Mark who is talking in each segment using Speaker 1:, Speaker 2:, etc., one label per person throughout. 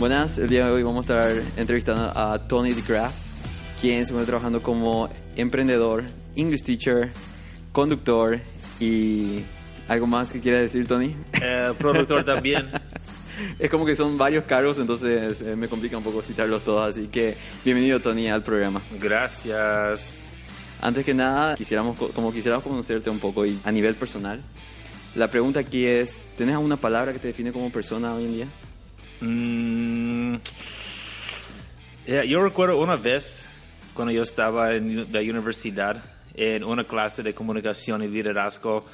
Speaker 1: Buenas, el día de hoy vamos a estar entrevistando a Tony DeGraff, quien se encuentra trabajando como emprendedor, English teacher, conductor y algo más que quiera decir, Tony.
Speaker 2: Eh, productor también.
Speaker 1: es como que son varios cargos, entonces eh, me complica un poco citarlos todos, así que bienvenido Tony al programa.
Speaker 2: Gracias.
Speaker 1: Antes que nada, quisiéramos, como quisiéramos conocerte un poco y a nivel personal, la pregunta aquí es, ¿tienes alguna palabra que te define como persona hoy en día?
Speaker 2: Mm, yo recuerdo una vez cuando yo estaba en la universidad en una clase de comunicación y liderazgo,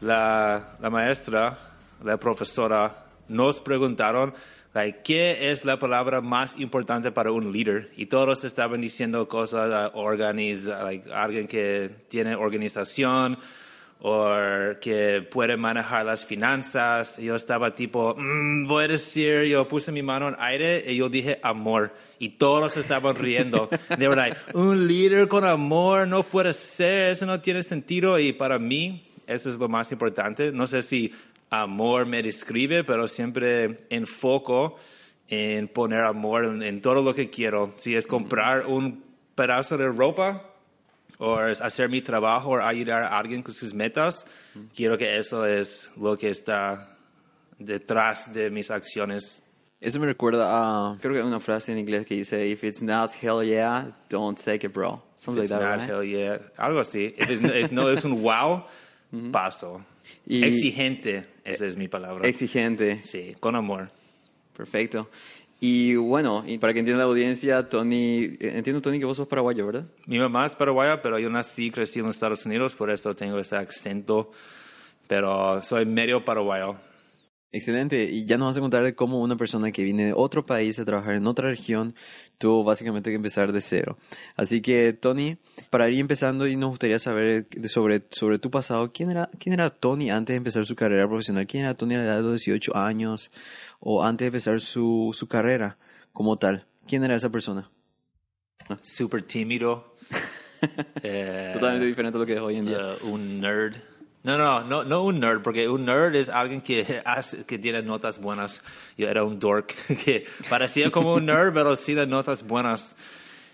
Speaker 2: la, la maestra, la profesora, nos preguntaron like, qué es la palabra más importante para un líder y todos estaban diciendo cosas, uh, like, alguien que tiene organización, o que puede manejar las finanzas. Yo estaba tipo, mm, voy a decir, yo puse mi mano en aire y yo dije amor. Y todos estaban riendo. De verdad, un líder con amor no puede ser, eso no tiene sentido. Y para mí, eso es lo más importante. No sé si amor me describe, pero siempre enfoco en poner amor en, en todo lo que quiero. Si es comprar un pedazo de ropa, o hacer mi trabajo o ayudar a alguien con sus metas, quiero que eso es lo que está detrás de mis acciones.
Speaker 1: Eso me recuerda a, creo que una frase en inglés que dice, if it's not hell yeah, don't take it, bro.
Speaker 2: Something like that, not hell yeah, algo así. If no es un wow, paso. exigente, esa es mi palabra.
Speaker 1: Exigente.
Speaker 2: Sí, con amor.
Speaker 1: Perfecto. Y bueno, y para que entienda la audiencia, Tony, entiendo Tony que vos sos paraguayo, ¿verdad?
Speaker 2: Mi mamá es paraguaya, pero yo nací, crecí en los Estados Unidos, por eso tengo este acento, pero soy medio paraguayo.
Speaker 1: Excelente, y ya nos vas a contar cómo una persona que viene de otro país a trabajar en otra región tuvo básicamente que empezar de cero. Así que, Tony, para ir empezando y nos gustaría saber sobre, sobre tu pasado, ¿quién era, ¿quién era Tony antes de empezar su carrera profesional? ¿Quién era Tony a la edad de los 18 años o antes de empezar su, su carrera como tal? ¿Quién era esa persona?
Speaker 2: Súper tímido.
Speaker 1: Totalmente diferente a lo que es hoy en día.
Speaker 2: Uh, un nerd no, no, no, no un nerd, porque un nerd es alguien que, hace, que tiene notas buenas. Yo era un dork que parecía como un nerd, pero sí de notas buenas.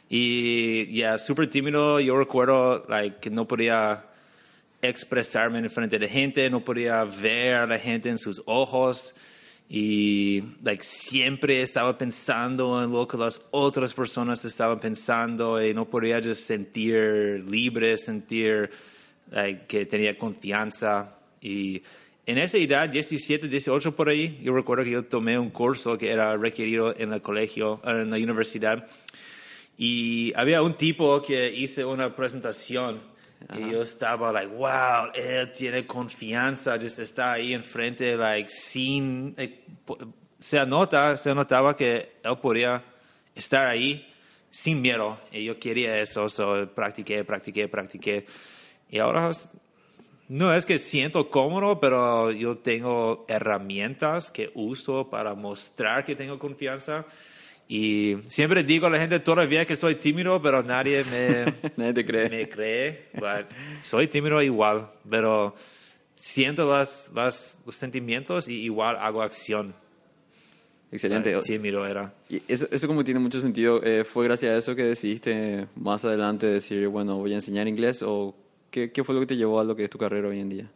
Speaker 2: Y ya, súper tímido. Yo recuerdo like, que no podía expresarme en frente de gente, no podía ver a la gente en sus ojos. Y like, siempre estaba pensando en lo que las otras personas estaban pensando y no podía just sentir libre, sentir que tenía confianza. Y en esa edad, 17, 18 por ahí, yo recuerdo que yo tomé un curso que era requerido en el colegio, en la universidad. Y había un tipo que hice una presentación y yo estaba like, wow, él tiene confianza, just está ahí enfrente, like, sin, eh, se nota, se notaba que él podía estar ahí sin miedo. Y yo quería eso, so practiqué, practiqué, practiqué. Y ahora no es que siento cómodo, pero yo tengo herramientas que uso para mostrar que tengo confianza. Y siempre digo a la gente todavía que soy tímido, pero nadie me,
Speaker 1: nadie cree.
Speaker 2: Me cree. soy tímido igual, pero siento las, las, los sentimientos y igual hago acción.
Speaker 1: Excelente.
Speaker 2: Tímido era.
Speaker 1: Y eso, eso como tiene mucho sentido. Eh, ¿Fue gracias a eso que decidiste más adelante decir, bueno, voy a enseñar inglés o ¿Qué, ¿Qué, fue lo que te llevó a lo que es tu carrera hoy en día?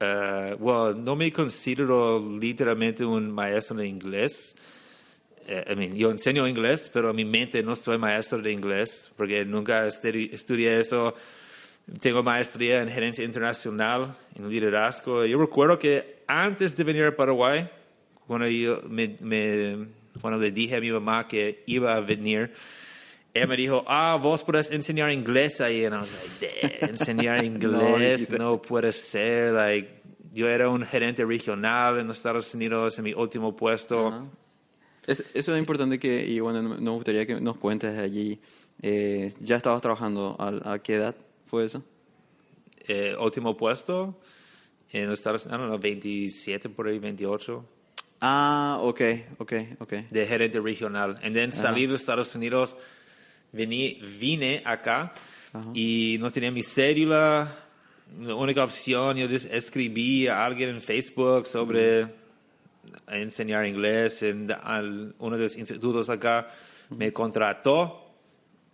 Speaker 2: Uh, well, no me considero literalmente un maestro de inglés. Uh, I mean, yo enseño inglés, pero en mi mente no soy maestro de inglés porque nunca estudié eso. Tengo maestría en gerencia internacional, en liderazgo. Yo recuerdo que antes de venir a Paraguay, cuando, yo me, me, cuando le dije a mi mamá que iba a venir, ella me dijo, ah, vos puedes enseñar inglés ahí. Y I was like, enseñar inglés no, puede ser. Like, yo era un gerente regional en los Estados Unidos en mi último puesto.
Speaker 1: Es- eso es importante que, y bueno, nos gustaría que nos cuentes allí. eh, ¿Ya estabas trabajando? ¿A, a qué edad fue eso?
Speaker 2: Eh, último puesto en los Estados Unidos, don't know, 27 por ahí, 28,
Speaker 1: Ah, ok, ok, ok.
Speaker 2: de gerente regional. Y then salí de los Estados Unidos, vení, vine acá y no tenía mi cédula. La única opción, yo escribí a alguien en Facebook sobre enseñar inglés en al- uno de los institutos acá. Me contrató,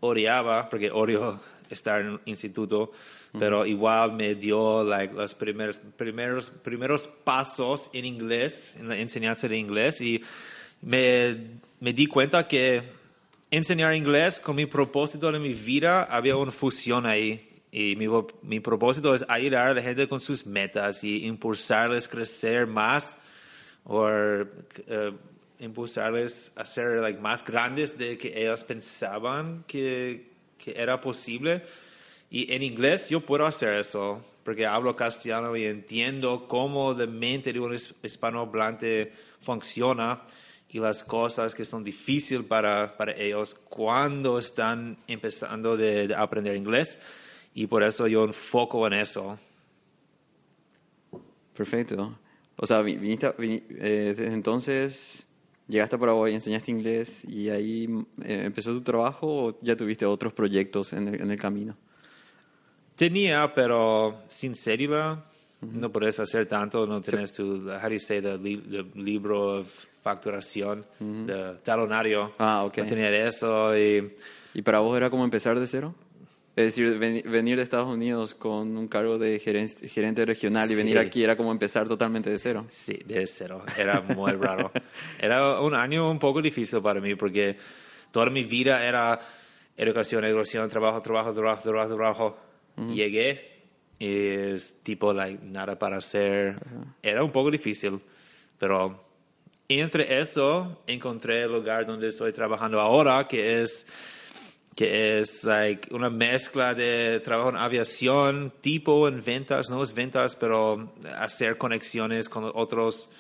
Speaker 2: odiaba, porque odio estar en un instituto, pero igual me dio like, los primeros, primeros, primeros pasos en inglés, en la enseñanza de inglés, y me, me di cuenta que enseñar inglés con mi propósito de mi vida había una fusión ahí. Y mi, mi propósito es ayudar a la gente con sus metas y impulsarles a crecer más o eh, impulsarles a ser like, más grandes de que ellos pensaban que, que era posible. Y en inglés yo puedo hacer eso, porque hablo castellano y entiendo cómo la mente de un his- hispanohablante funciona y las cosas que son difíciles para, para ellos cuando están empezando de, de aprender inglés. Y por eso yo enfoco en eso.
Speaker 1: Perfecto. O sea, vi- viniste, a- vini- eh, desde entonces llegaste a Paraguay, enseñaste inglés y ahí eh, empezó tu trabajo o ya tuviste otros proyectos en el, en el camino.
Speaker 2: Tenía, pero sin no puedes hacer tanto, no tienes tu, how do you say, the, li- the libro de facturación, the talonario.
Speaker 1: Ah, ok.
Speaker 2: No tenía eso y
Speaker 1: ¿Y para vos era como empezar de cero? Es decir, veni- venir de Estados Unidos con un cargo de gerente, gerente regional y venir
Speaker 2: Sí.
Speaker 1: aquí era como empezar totalmente de cero.
Speaker 2: sí, de cero. Era muy raro. Era un año un poco difícil para mí porque toda mi vida era educación, educación, trabajo, trabajo, trabajo, trabajo, trabajo. Llegué y es tipo, like, nada para hacer. Era un poco difícil, pero entre eso encontré el lugar donde estoy trabajando ahora, que es que es like una mezcla de trabajo en aviación, tipo en ventas, no es ventas, pero hacer conexiones con otras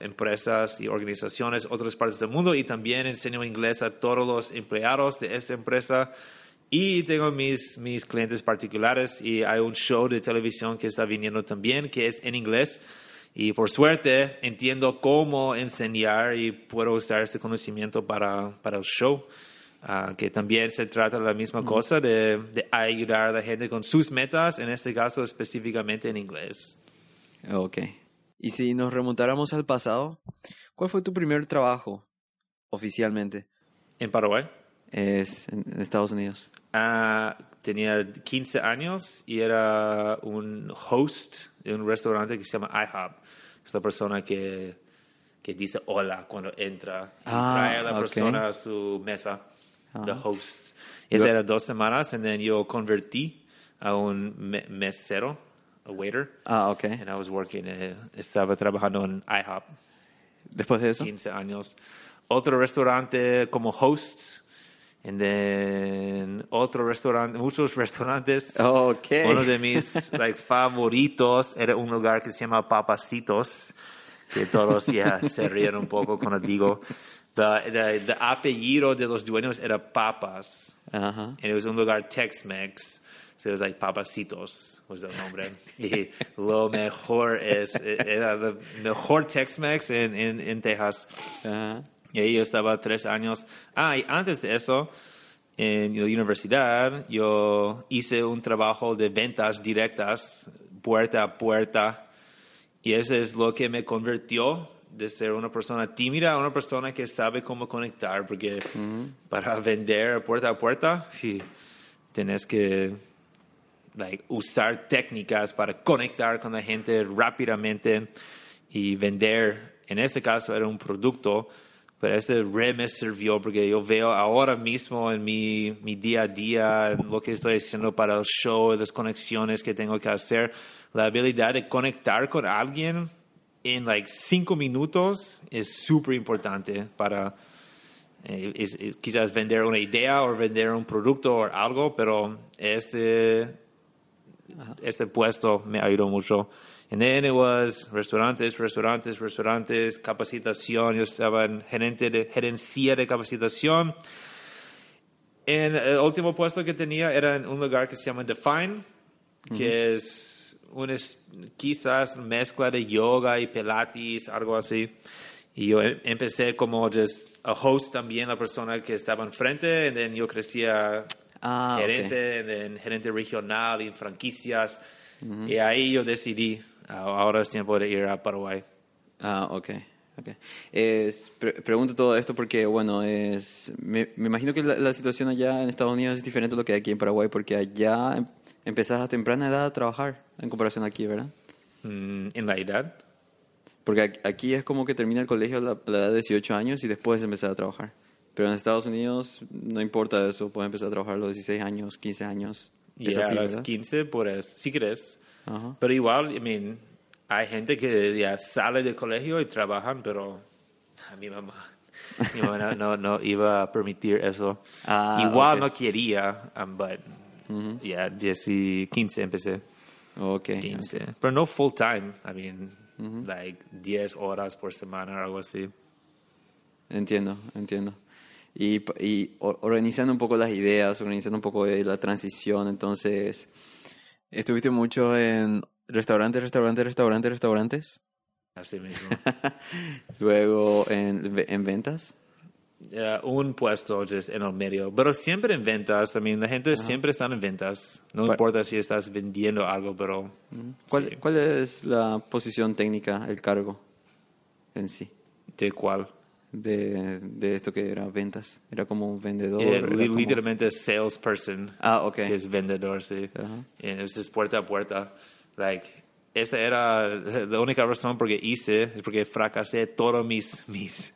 Speaker 2: empresas y organizaciones, otras partes del mundo, y también enseño inglés a todos los empleados de esa empresa. Y tengo mis, mis clientes particulares y hay un show de televisión que está viniendo también, que es en inglés. Y por suerte entiendo cómo enseñar y puedo usar este conocimiento para, para el show. Ah, que también se trata de la misma cosa, de, de ayudar a la gente con sus metas, en este caso específicamente en inglés.
Speaker 1: Ok. Y si nos remontáramos al pasado, ¿cuál fue tu primer trabajo oficialmente?
Speaker 2: En Paraguay
Speaker 1: Es en Estados Unidos.
Speaker 2: Ah, tenía 15 años y era un host de un restaurante que se llama IHOP. Es la persona que, que dice hola cuando entra y
Speaker 1: Ah,
Speaker 2: trae a la
Speaker 1: ok.
Speaker 2: persona a su mesa, the
Speaker 1: Ah.
Speaker 2: host.
Speaker 1: Y
Speaker 2: Esa
Speaker 1: lo-
Speaker 2: era dos semanas y then yo convertí a un me- mesero, a waiter.
Speaker 1: Ah, ok.
Speaker 2: And I was working, eh, estaba trabajando en IHOP,
Speaker 1: Después de eso.
Speaker 2: 15 años. Otro restaurante como host, and then otro restaurante, muchos restaurantes.
Speaker 1: Ok.
Speaker 2: Uno de mis like, favoritos era un lugar que se llama Papacitos, que todos ya se ríen un poco cuando digo. The apellido de los dueños era Papas.
Speaker 1: Ajá.
Speaker 2: And it was un lugar Tex-Mex. So it was like Papacitos was el nombre. y lo mejor es, era el mejor Tex-Mex en, en, en Texas.
Speaker 1: Ajá.
Speaker 2: Y ahí yo estaba tres años. Ah, y antes de eso, en la universidad, yo hice un trabajo de ventas directas, puerta a puerta. Y eso es lo que me convirtió de ser una persona tímida a una persona que sabe cómo conectar, porque para vender puerta a puerta, sí, tenés que like, usar técnicas para conectar con la gente rápidamente y vender. En este caso era un producto, pero ese re me sirvió porque yo veo ahora mismo en mi, mi día a día, en lo que estoy haciendo para el show, las conexiones que tengo que hacer, la habilidad de conectar con alguien en like cinco minutos es súper importante para eh, es- es quizás vender una idea o vender un producto o algo, pero este, este puesto me ayudó mucho And then it was restaurantes, restaurantes, restaurantes, capacitación. Yo estaba en gerente de, gerencia de capacitación. En el último puesto que tenía era en un lugar que se llama Define, que es una es- quizás mezcla de yoga y pilates, algo así. Y yo em- empecé como just a host también, la persona que estaba enfrente, y then yo crecía
Speaker 1: Ah,
Speaker 2: gerente, then gerente regional y franquicias. Y ahí yo decidí, ahora es tiempo de ir a Paraguay.
Speaker 1: Ah, ok. ok. Es, pre- pregunto todo esto porque, bueno, es, me, me imagino que la, la situación allá en Estados Unidos es diferente a lo que hay aquí en Paraguay, porque allá em- empezás a temprana edad a trabajar en comparación aquí, ¿verdad?
Speaker 2: Mm, en la edad.
Speaker 1: Porque aquí- es como que termina el colegio a la, a la edad de 18 años y después empezar a trabajar. Pero en Estados Unidos no importa eso, puedes empezar a trabajar a los 16 años, 15 años.
Speaker 2: Y
Speaker 1: Es
Speaker 2: a las
Speaker 1: ¿verdad?
Speaker 2: 15, pues, si Pero igual, I mean, hay gente que ya sale del colegio y trabajan, pero a mi mamá, mi mamá no, no, iba a permitir eso.
Speaker 1: Ah,
Speaker 2: igual
Speaker 1: ok.
Speaker 2: no quería, um, but ya 10 y 15 empecé.
Speaker 1: Ok.
Speaker 2: 15. Pero no full time, I mean, like 10 horas por semana o algo así.
Speaker 1: Entiendo, entiendo. Y, y organizando un poco las ideas, organizando un poco de la transición, entonces, ¿estuviste mucho en restaurantes, restaurantes, restaurantes, restaurantes?
Speaker 2: Así mismo.
Speaker 1: Luego en, en ventas.
Speaker 2: Ya, un puesto just en el medio, pero siempre en ventas. I mean, la gente siempre está en ventas. No
Speaker 1: Pa-
Speaker 2: importa si estás vendiendo algo, pero
Speaker 1: ¿Cuál,
Speaker 2: sí.
Speaker 1: ¿Cuál es la posición técnica, el cargo en sí?
Speaker 2: ¿de cuál?
Speaker 1: De, de esto que era ventas. Era como un vendedor.
Speaker 2: Eh,
Speaker 1: era
Speaker 2: li-
Speaker 1: como-
Speaker 2: literalmente salesperson.
Speaker 1: Ah, ok.
Speaker 2: Que es vendedor, sí.
Speaker 1: Ajá.
Speaker 2: Y Eso es puerta a puerta. Like, esa era la única razón por que hice, es porque fracasé todas mis, mis,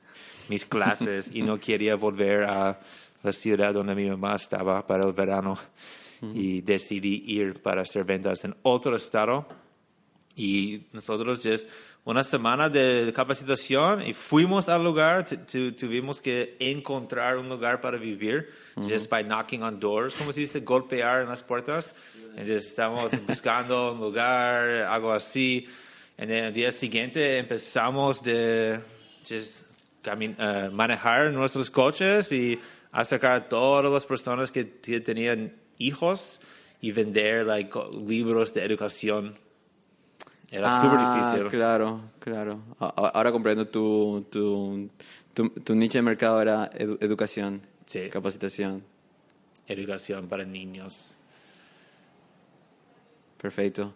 Speaker 2: mis clases y no quería volver a la ciudad donde mi mamá estaba para el verano. Y decidí ir para hacer ventas en otro estado. Y nosotros just una semana de capacitación y fuimos al lugar, tu- tu- tuvimos que encontrar un lugar para vivir, just by knocking on doors, como se dice, golpear en las puertas. Just estamos buscando un lugar, algo así. Y el día siguiente empezamos de just camin- eh, manejar nuestros coches y acercar a todas las personas que, que tenían hijos y vender like, libros de educación. Era súper
Speaker 1: Ah,
Speaker 2: difícil.
Speaker 1: Claro, claro. Ahora comprendo tu, tu, tu, tu nicho de mercado era edu- educación,
Speaker 2: Sí.
Speaker 1: capacitación.
Speaker 2: Educación para niños.
Speaker 1: Perfecto.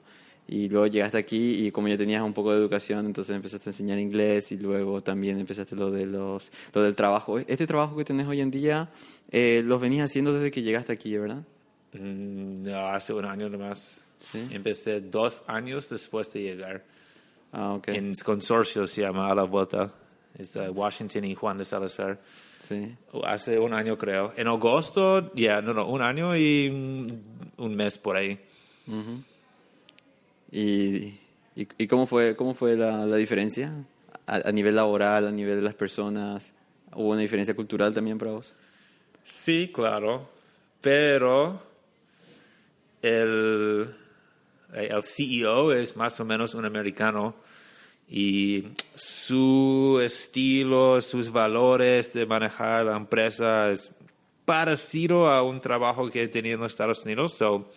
Speaker 1: Y luego llegaste aquí y como ya tenías un poco de educación, entonces empezaste a enseñar inglés y luego también empezaste lo de los lo del trabajo. Este trabajo que tenés hoy en día, eh, los venías haciendo desde que llegaste aquí, ¿verdad?
Speaker 2: Mm, No, hace un año nomás.
Speaker 1: Sí.
Speaker 2: Empecé dos años después de llegar.
Speaker 1: Ah, ok.
Speaker 2: En consorcio se llama A la Vuelta. Es uh, Washington y Juan de Salazar.
Speaker 1: Sí.
Speaker 2: Hace un año creo. En agosto, ya, no, no, un año y un mes por ahí.
Speaker 1: ¿Y, y, y cómo fue, cómo fue la, la diferencia? A, a nivel laboral, a nivel de las personas, ¿hubo una diferencia cultural también para vos?
Speaker 2: Sí, claro. Pero el, el CEO es más o menos un americano y su estilo, sus valores de manejar la empresa es parecido a un trabajo que he tenido en los Estados Unidos. So,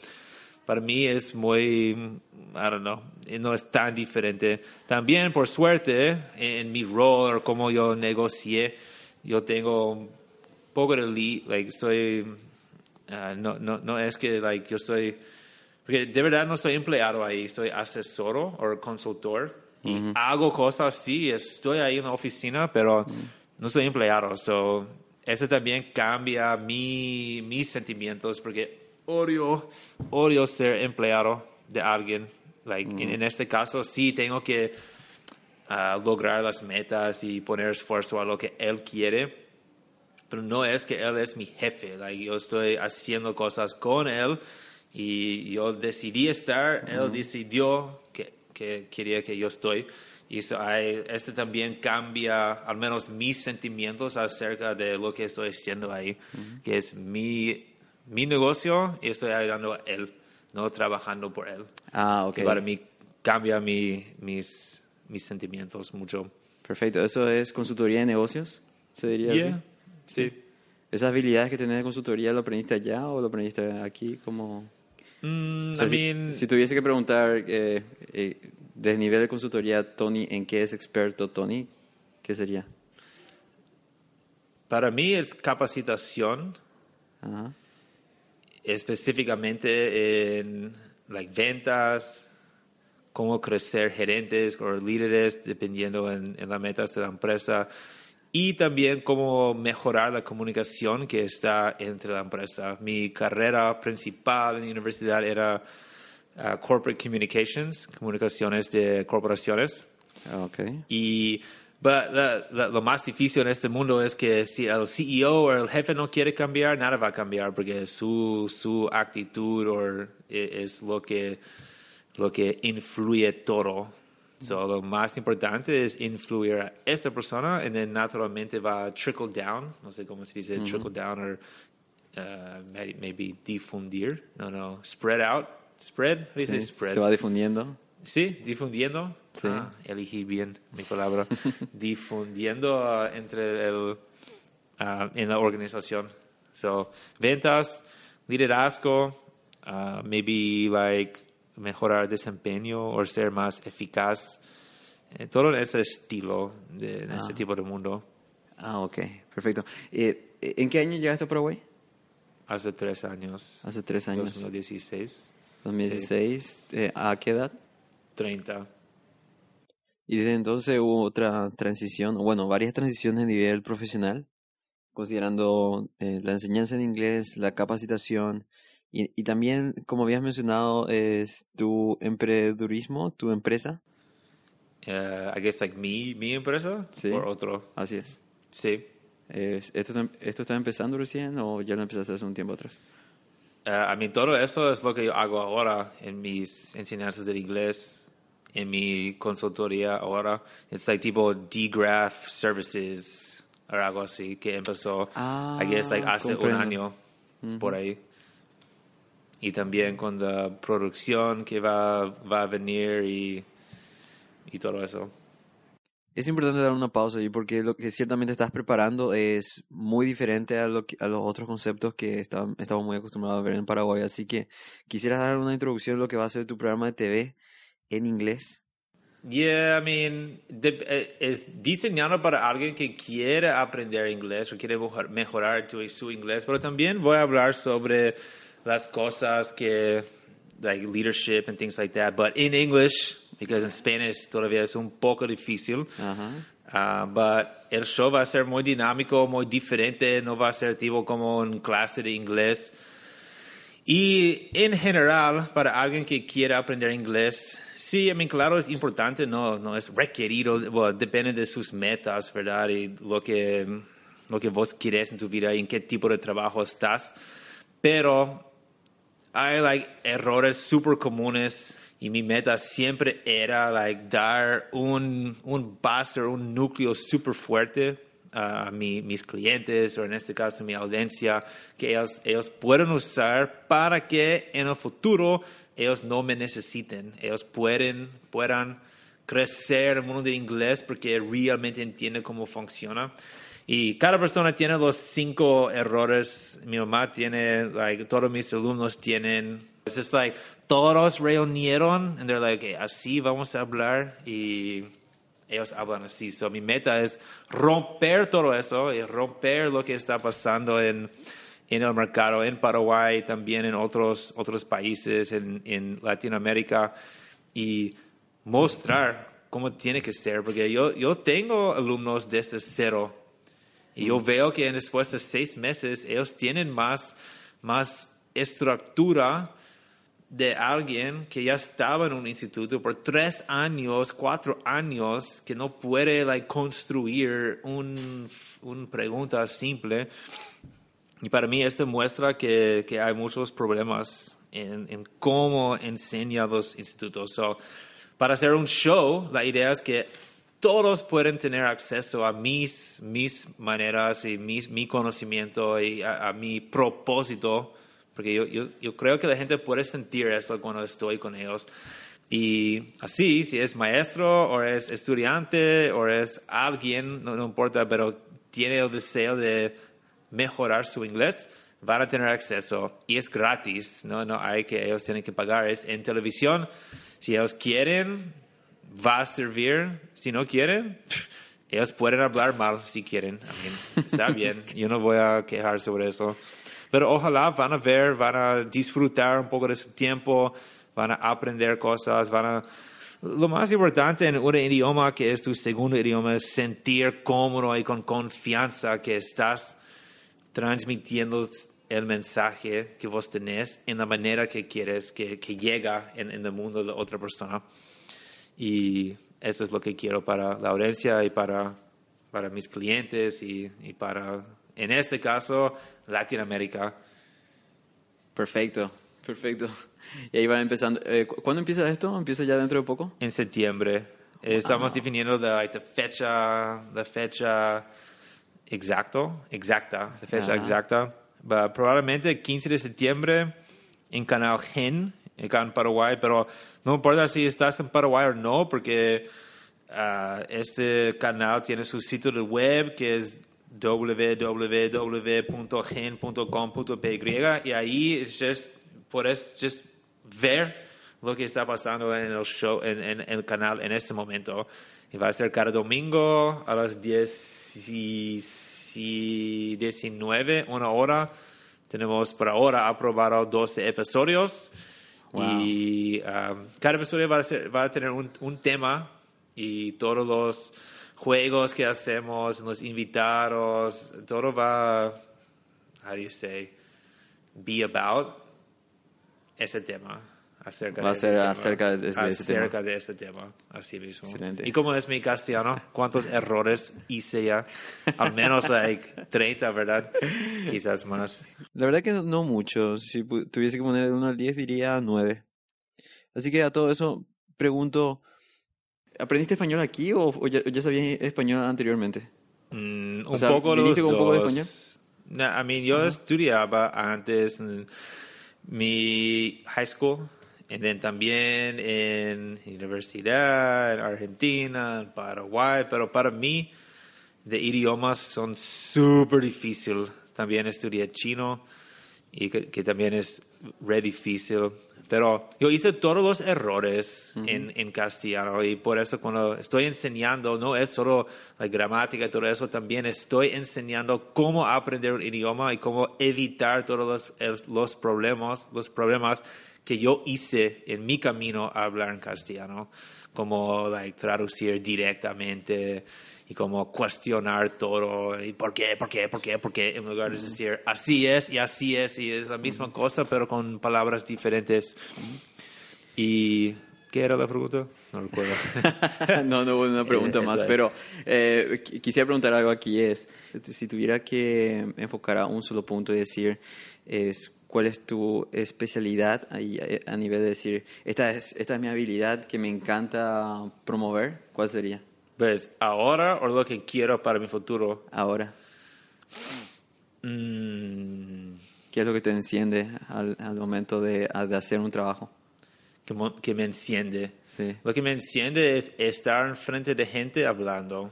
Speaker 2: para mí es muy, I don't know, no es tan diferente. También, por suerte, en mi rol como yo negocié, yo tengo un poco de lead, like, estoy, ah, no, no, no es que, like, yo estoy, porque de verdad no estoy empleado ahí, soy asesor o consultor. Y hago cosas así, estoy ahí en la oficina, pero no soy empleado. So, eso también cambia mi, mis sentimientos porque odio, odio ser empleado de alguien. Like, en, en este caso, sí tengo que ah, lograr las metas y poner esfuerzo a lo que él quiere, pero no es que él es mi jefe. Like, yo estoy haciendo cosas con él y yo decidí estar, él decidió que, que quería que yo estoy. Y so, hay- este también cambia al menos mis sentimientos acerca de lo que estoy haciendo ahí, que es mi, mi negocio y estoy ayudando a él, no trabajando por él.
Speaker 1: Ah, ok.
Speaker 2: Que para mí cambia mi, mis, mis sentimientos mucho.
Speaker 1: Perfecto. ¿Eso es consultoría de negocios? ¿Se diría
Speaker 2: Yeah,
Speaker 1: así?
Speaker 2: Sí.
Speaker 1: ¿Esas habilidades que tenés de consultoría lo aprendiste allá o lo aprendiste aquí? Como...
Speaker 2: Mm,
Speaker 1: O sea,
Speaker 2: I
Speaker 1: si-
Speaker 2: mean,
Speaker 1: si, tuviese que preguntar eh, eh, desde nivel de consultoría, Tony, ¿en qué es experto Tony? ¿Qué sería?
Speaker 2: para mí es capacitación específicamente en like, ventas, cómo crecer gerentes o líderes dependiendo en, en las metas de la empresa y también cómo mejorar la comunicación que está entre la empresa. Mi carrera principal en la universidad era uh, Corporate Communications, comunicaciones de corporaciones.
Speaker 1: Ah, Ok.
Speaker 2: Y but la- la- lo más difícil en este mundo es que si el CEO o el jefe no quiere cambiar, nada va a cambiar porque su, su actitud or, e- es lo que, lo que influye todo. So, lo más importante es influir a esta persona y then naturalmente va a trickle down, no sé cómo se dice trickle down o uh, may- maybe difundir, no, no, spread out, spread, say
Speaker 1: Sí,
Speaker 2: spread?
Speaker 1: Se va difundiendo.
Speaker 2: Sí, difundiendo.
Speaker 1: Sí.
Speaker 2: Ah, elegí bien mi palabra. difundiendo ah, entre el ah, en la organización. So, ventas, liderazgo, ah, maybe like mejorar desempeño o ser más eficaz. Eh, todo en ese estilo de en ese tipo de mundo.
Speaker 1: Ah, ok. Perfecto. Eh, ¿En qué año llegaste a Paraguay?
Speaker 2: Hace tres años.
Speaker 1: Hace tres años.
Speaker 2: 2016.
Speaker 1: 2016. Eh, ¿A qué edad?
Speaker 2: 30.
Speaker 1: Y desde entonces hubo otra transición, bueno, varias transiciones a nivel profesional, considerando eh, la enseñanza en inglés, la capacitación y, y también, como habías mencionado, es tu emprendedurismo, tu empresa.
Speaker 2: Eh, I guess like mi, mi empresa
Speaker 1: Sí.
Speaker 2: o otro.
Speaker 1: Así es.
Speaker 2: Sí.
Speaker 1: Es- ¿esto, está- ¿Esto está empezando recién o ya lo empezaste hace un tiempo atrás?
Speaker 2: Eh, a mí todo eso es lo que yo hago ahora en mis enseñanzas del inglés, en mi consultoría ahora. Es like tipo D-Graph Services o algo así que empezó,
Speaker 1: Ah,
Speaker 2: I guess, like hace
Speaker 1: comprendo.
Speaker 2: un año por ahí. Y también con la producción que va, va a venir y, y todo eso.
Speaker 1: Es importante dar una pausa ahí porque lo que ciertamente estás preparando es muy diferente a, lo que- a los otros conceptos que estaban- estamos muy acostumbrados a ver en Paraguay. Así que quisieras dar una introducción de lo que va a ser tu programa de TV en inglés.
Speaker 2: Yeah, I mean, de- eh, es diseñado para alguien que quiere aprender inglés o quiere mejor- mejorar su inglés, pero también voy a hablar sobre las cosas que, like leadership and things like that, but in English, because in Spanish todavía es un poco difícil.
Speaker 1: Ajá.
Speaker 2: Uh, but el show va a ser muy dinámico, muy diferente, no va a ser tipo como en clase de inglés. Y en general, para alguien que quiera aprender inglés, sí, I mean, claro, es importante, no, no es requerido, bueno, depende de sus metas, ¿verdad? Y lo que, lo que vos quieres en tu vida y en qué tipo de trabajo estás. Pero hay like errores súper comunes y mi meta siempre era like dar un, un base, un núcleo súper fuerte a mi- mis clientes o en este caso mi audiencia que ellos, ellos pueden usar para que en el futuro ellos no me necesiten, ellos pueden, puedan crecer en el mundo del inglés porque realmente entienden cómo funciona. Y cada persona tiene los cinco errores. Mi mamá tiene, like, todos mis alumnos tienen. Es just like, todos reunieron, and they're like, okay, así vamos a hablar, y ellos hablan así. So, mi meta es romper todo eso, y romper lo que está pasando en, en el mercado, en Paraguay, también en otros, otros países, en, en Latinoamérica, y mostrar cómo tiene que ser, porque yo, yo tengo alumnos desde cero, y yo veo que después de seis meses ellos tienen más, más estructura de alguien que ya estaba en un instituto por tres años, cuatro años, que no puede like, construir un, un pregunta simple. Y para mí esto muestra que, que hay muchos problemas en, en cómo enseña los institutos. So, para hacer un show, la idea es que todos pueden tener acceso a mis, mis maneras y mis, mi conocimiento y a, mi propósito, porque yo, yo, yo creo que la gente puede sentir eso cuando estoy con ellos. Y así, si es maestro o es estudiante o es alguien, no, no importa, pero tiene el deseo de mejorar su inglés, van a tener acceso y es gratis, no, no hay que ellos tienen que pagar, es en televisión. Si ellos quieren, va a servir. Si no quieren, ellos pueden hablar mal si quieren. I mean, está bien, yo no voy a quejar sobre eso. Pero ojalá van a ver, van a disfrutar un poco de su tiempo, van a aprender cosas, van a... Lo más importante en un idioma que es tu segundo idioma es sentir cómodo y con confianza que estás transmitiendo el mensaje que vos tenés en la manera que quieres que, que llega en, en el mundo de la otra persona. Y eso es lo que quiero para la audiencia y para, para mis clientes y, y para, en este caso, Latinoamérica.
Speaker 1: Perfecto, perfecto. Y ahí va empezando. Eh, cu- ¿Cuándo empieza esto? ¿Empieza ya dentro de poco?
Speaker 2: En septiembre. Estamos definiendo la, la fecha, la fecha exacto, exacta, la fecha exacta. Va, probablemente 15 de septiembre en Canal Gen, acá en Paraguay, pero no importa si estás en Paraguay o no, porque ah, este canal tiene su sitio de web que es www.gen.com.py y ahí es just, puedes just ver lo que está pasando en el show, en, en- en el canal en este momento. Y va a ser cada domingo a las 10 y y 19, una hora. Tenemos por ahora aprobado 12 episodios. Y um, cada episodio va a, ser- va a tener un, un tema y todos los juegos que hacemos, los invitados, todo va, how do you say, be about ese tema. Acerca
Speaker 1: Va a
Speaker 2: de
Speaker 1: ser
Speaker 2: ese tema.
Speaker 1: acerca de- de tema.
Speaker 2: Acerca de ese tema, así mismo.
Speaker 1: Excelente.
Speaker 2: ¿Y cómo es mi castellano? ¿Cuántos errores hice ya? Al menos, like, 30, ¿verdad? Quizás más.
Speaker 1: La verdad que no, no mucho. Si tuviese que poner de 1 al 10, diría 9. Así que a todo eso, pregunto, ¿aprendiste español aquí o, o ya, o ya sabías español anteriormente?
Speaker 2: Mm,
Speaker 1: O
Speaker 2: un
Speaker 1: sea,
Speaker 2: poco los
Speaker 1: ¿viniste con un poco de español?
Speaker 2: No, I mean, yo estudiaba antes en mi high school y then también en universidad, en Argentina, en Paraguay, pero para mí de idiomas son súper difícil. También estudié chino y que, que también es re difícil. Pero yo hice todos los errores en, en castellano y por eso cuando estoy enseñando, no es solo la gramática y todo eso, también estoy enseñando cómo aprender un idioma y cómo evitar todos los, los problemas, los problemas que yo hice en mi camino a hablar en castellano, como like, traducir directamente y como cuestionar todo y por qué, por qué, por qué, por qué, en lugar de decir así es y así es y es la misma cosa pero con palabras diferentes. ¿Y qué era la pregunta? No recuerdo.
Speaker 1: no, no, una pregunta más, pero eh, qui- quisiera preguntar algo aquí es, si tuviera que enfocar a un solo punto y decir, es, ¿cuál es tu especialidad ahí, eh, a nivel de decir, esta es, esta es mi habilidad que me encanta promover? ¿Cuál sería
Speaker 2: ¿Ves? ¿Ahora o lo que quiero para mi futuro?
Speaker 1: ahora?
Speaker 2: Mm,
Speaker 1: ¿Qué es lo que te enciende al, al momento de, de hacer un trabajo?
Speaker 2: que, que me enciende.
Speaker 1: Sí.
Speaker 2: Lo que me enciende es estar en frente de gente hablando.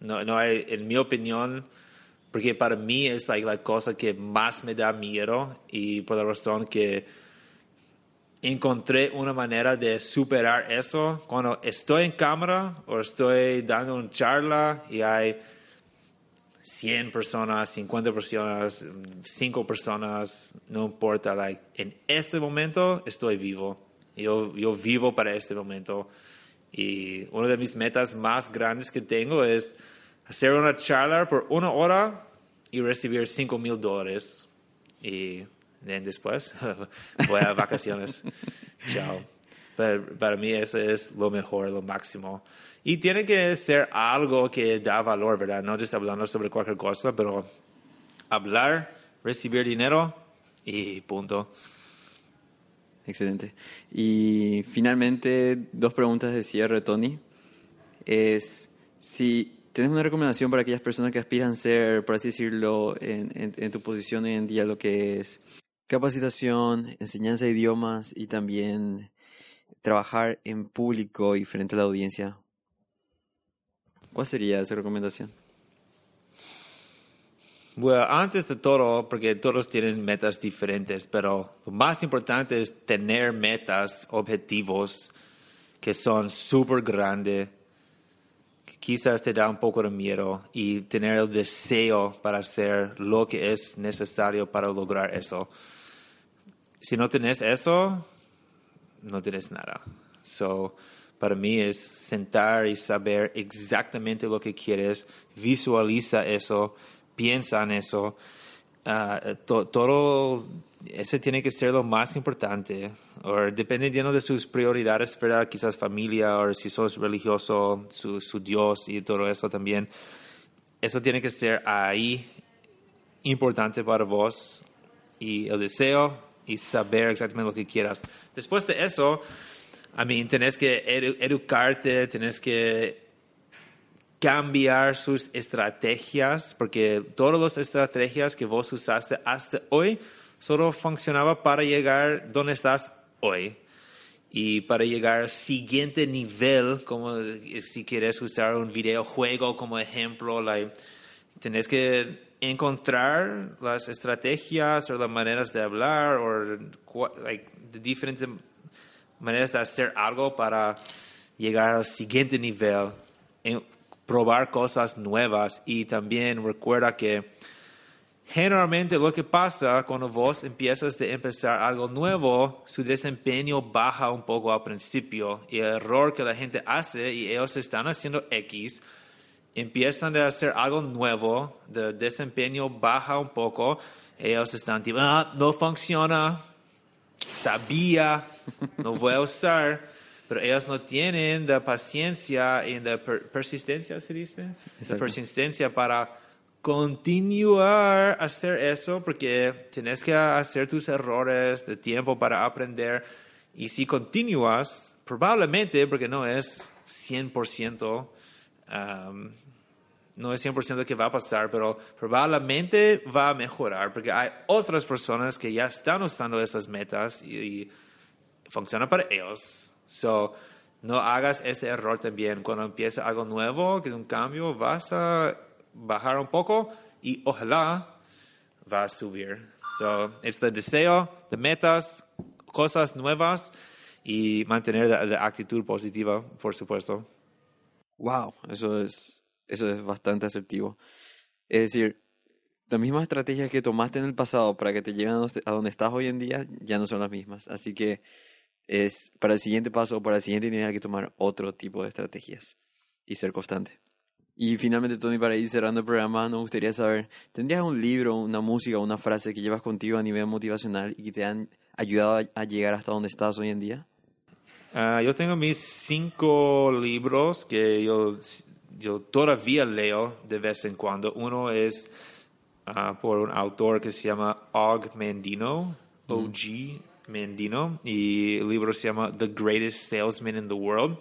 Speaker 2: No, no hay, en mi opinión, porque para mí es like, la cosa que más me da miedo y por la razón que encontré una manera de superar eso cuando estoy en cámara o estoy dando una charla y hay 100 personas, 50 personas, 5 personas, no importa, like, en este momento estoy vivo. Yo, yo vivo para este momento. Y una de mis metas más grandes que tengo es hacer una charla por una hora y recibir 5 mil dólares. Y then después voy a vacaciones. Chao. Pero para mí eso es lo mejor, lo máximo. Y tiene que ser algo que da valor, ¿verdad? No just hablando sobre cualquier cosa, pero hablar, recibir dinero y punto.
Speaker 1: Excelente. Y finalmente, dos preguntas de cierre, Tony. Es si tienes una recomendación para aquellas personas que aspiran a ser, por así decirlo, en, tu posición hoy en día, lo que es capacitación, enseñanza de idiomas y también trabajar en público y frente a la audiencia, ¿cuál sería esa recomendación?
Speaker 2: Bueno, antes de todo, porque todos tienen metas diferentes, pero lo más importante es tener metas, objetivos que son súper grandes, quizás te da un poco de miedo y tener el deseo para hacer lo que es necesario para lograr eso. Si no tienes eso, no tienes nada. So, para mí es sentar y saber exactamente lo que quieres, visualiza eso piensa en eso. Ah, todo ese tiene que ser lo más importante. O dependiendo de sus prioridades, ¿verdad? quizás familia, o si sos religioso, su, su Dios y todo eso también. Eso tiene que ser ahí importante para vos y el deseo y saber exactamente lo que quieras. Después de eso, a mí, tenés que educarte, tenés que cambiar sus estrategias, porque todas las estrategias que vos usaste hasta hoy solo funcionaba para llegar donde estás hoy. Y para llegar al siguiente nivel, como si quieres usar un videojuego como ejemplo, like, tenés que encontrar las estrategias o las maneras de hablar o like, diferentes maneras de hacer algo para llegar al siguiente nivel probar cosas nuevas y también recuerda que generalmente lo que pasa cuando vos empiezas de empezar algo nuevo, su desempeño baja un poco al principio y el error que la gente hace y ellos están haciendo X, empiezan de hacer algo nuevo, el desempeño baja un poco, ellos están tipo, ah, no funciona, sabía, no voy a usar pero ellos no tienen la paciencia y la persistencia, ¿se dice? La persistencia para continuar a hacer eso porque tienes que hacer tus errores de tiempo para aprender y si continúas, probablemente, porque no es 100%, um, no es 100% que va a pasar, pero probablemente va a mejorar porque hay otras personas que ya están usando esas metas y, y funciona para ellos So, no hagas ese error también. Cuando empieza algo nuevo, que es un cambio, vas a bajar un poco y ojalá va a subir. So, es el deseo de metas, cosas nuevas y mantener la, actitud positiva, por supuesto.
Speaker 1: Wow, eso es, eso es bastante asertivo. Es decir, las mismas estrategias que tomaste en el pasado para que te lleguen a donde estás hoy en día ya no son las mismas. Así que es para el siguiente paso o para el siguiente nivel hay que tomar otro tipo de estrategias y ser constante. Y finalmente, Tony, para ir cerrando el programa, nos gustaría saber, ¿tendrías un libro, una música, una frase que llevas contigo a nivel motivacional y que te han ayudado a, llegar hasta donde estás hoy en día?
Speaker 2: Ah, yo tengo mis cinco libros que yo, yo todavía leo de vez en cuando. Uno es ah, por un autor que se llama Og Mandino, OG. Mendino y el libro se llama The Greatest Salesman in the World,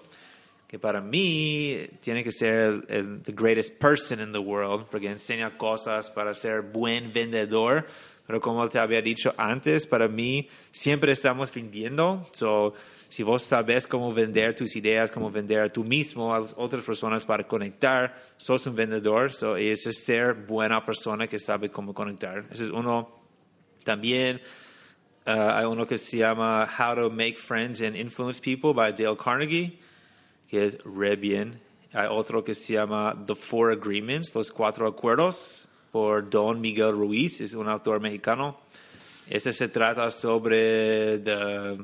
Speaker 2: que para mí tiene que ser el, The Greatest Person in the World, porque enseña cosas para ser buen vendedor, pero como te había dicho antes, para mí siempre estamos vendiendo, so, si vos sabes cómo vender tus ideas, cómo vender a tú mismo, a las otras personas para conectar, sos un vendedor, so, es ser buena persona que sabe cómo conectar. Ese es uno. También Uh, hay uno que se llama How to Make Friends and Influence People by Dale Carnegie, que es re bien. Hay otro que se llama The Four Agreements, Los Cuatro Acuerdos, por Don Miguel Ruiz, es un autor mexicano. Ese se trata sobre the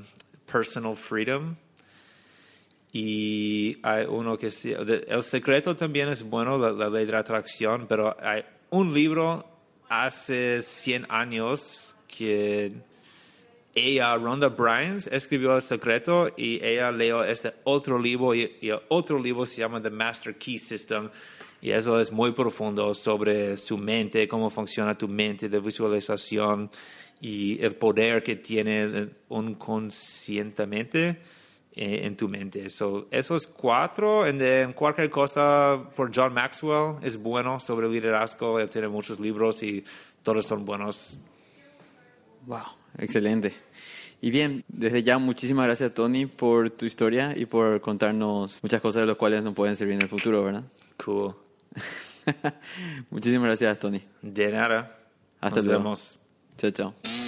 Speaker 2: personal freedom. Y hay uno que se, El secreto también es bueno, la, la ley de la atracción, pero hay un libro hace 100 años que ella, Rhonda Bryans, escribió El Secreto y ella leyó este otro libro y, el otro libro se llama The Master Key System y eso es muy profundo sobre su mente, cómo funciona tu mente de visualización y el poder que tiene inconscientemente eh, en tu mente. So, esos cuatro, en cualquier cosa por John Maxwell es bueno sobre liderazgo, él tiene muchos libros y todos son buenos.
Speaker 1: Wow, excelente. Y bien, desde ya muchísimas gracias Tony por tu historia y por contarnos muchas cosas de las cuales nos pueden servir en el futuro, ¿verdad?
Speaker 2: Cool.
Speaker 1: muchísimas gracias Tony.
Speaker 2: De nada.
Speaker 1: Hasta
Speaker 2: Nos
Speaker 1: luego.
Speaker 2: vemos.
Speaker 1: Chao, chao.